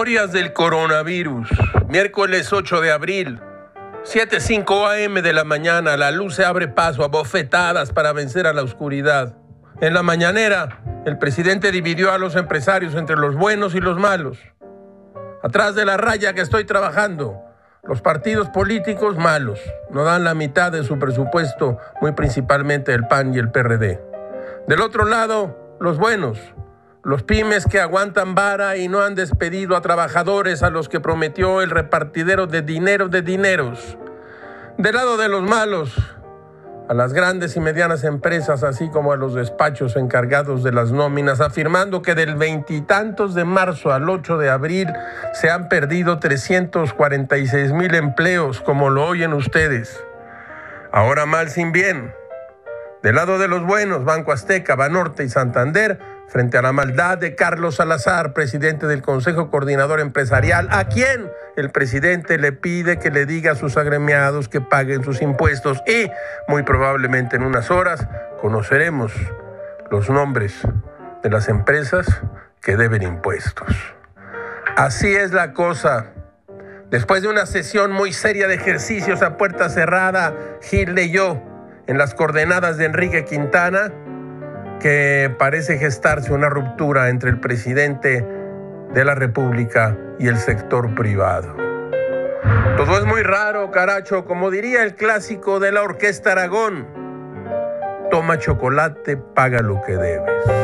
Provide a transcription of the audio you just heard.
Historias del coronavirus. Miércoles 8 de abril. 7.05 am de la mañana. La luz se abre paso a bofetadas para vencer a la oscuridad. En la mañanera, el presidente dividió a los empresarios entre los buenos y los malos. Atrás de la raya que estoy trabajando, los partidos políticos malos no dan la mitad de su presupuesto, muy principalmente el PAN y el PRD. Del otro lado, los buenos, los pymes que aguantan vara y no han despedido a trabajadores a los que prometió el repartidero de dinero de dineros. Del lado de los malos, a las grandes y medianas empresas, así como a los despachos encargados de las nóminas, afirmando que del veintitantos de marzo al 8 de abril se han perdido 346 mil empleos, como lo oyen ustedes. Ahora mal sin bien. Del lado de los buenos, Banco Azteca, Banorte y Santander, frente a la maldad de Carlos Salazar, presidente del Consejo Coordinador Empresarial, a quien el presidente le pide que le diga a sus agremiados que paguen sus impuestos y, muy probablemente en unas horas, conoceremos los nombres de las empresas que deben impuestos. Así es la cosa. Después de una sesión muy seria de ejercicios a puerta cerrada, Gil leyó en las coordenadas de Enrique Quintana que parece gestarse una ruptura entre el presidente de la República y el sector privado. Todo es muy raro, caracho, como diría el clásico de la Orquesta Aragón. Toma chocolate, paga lo que debes.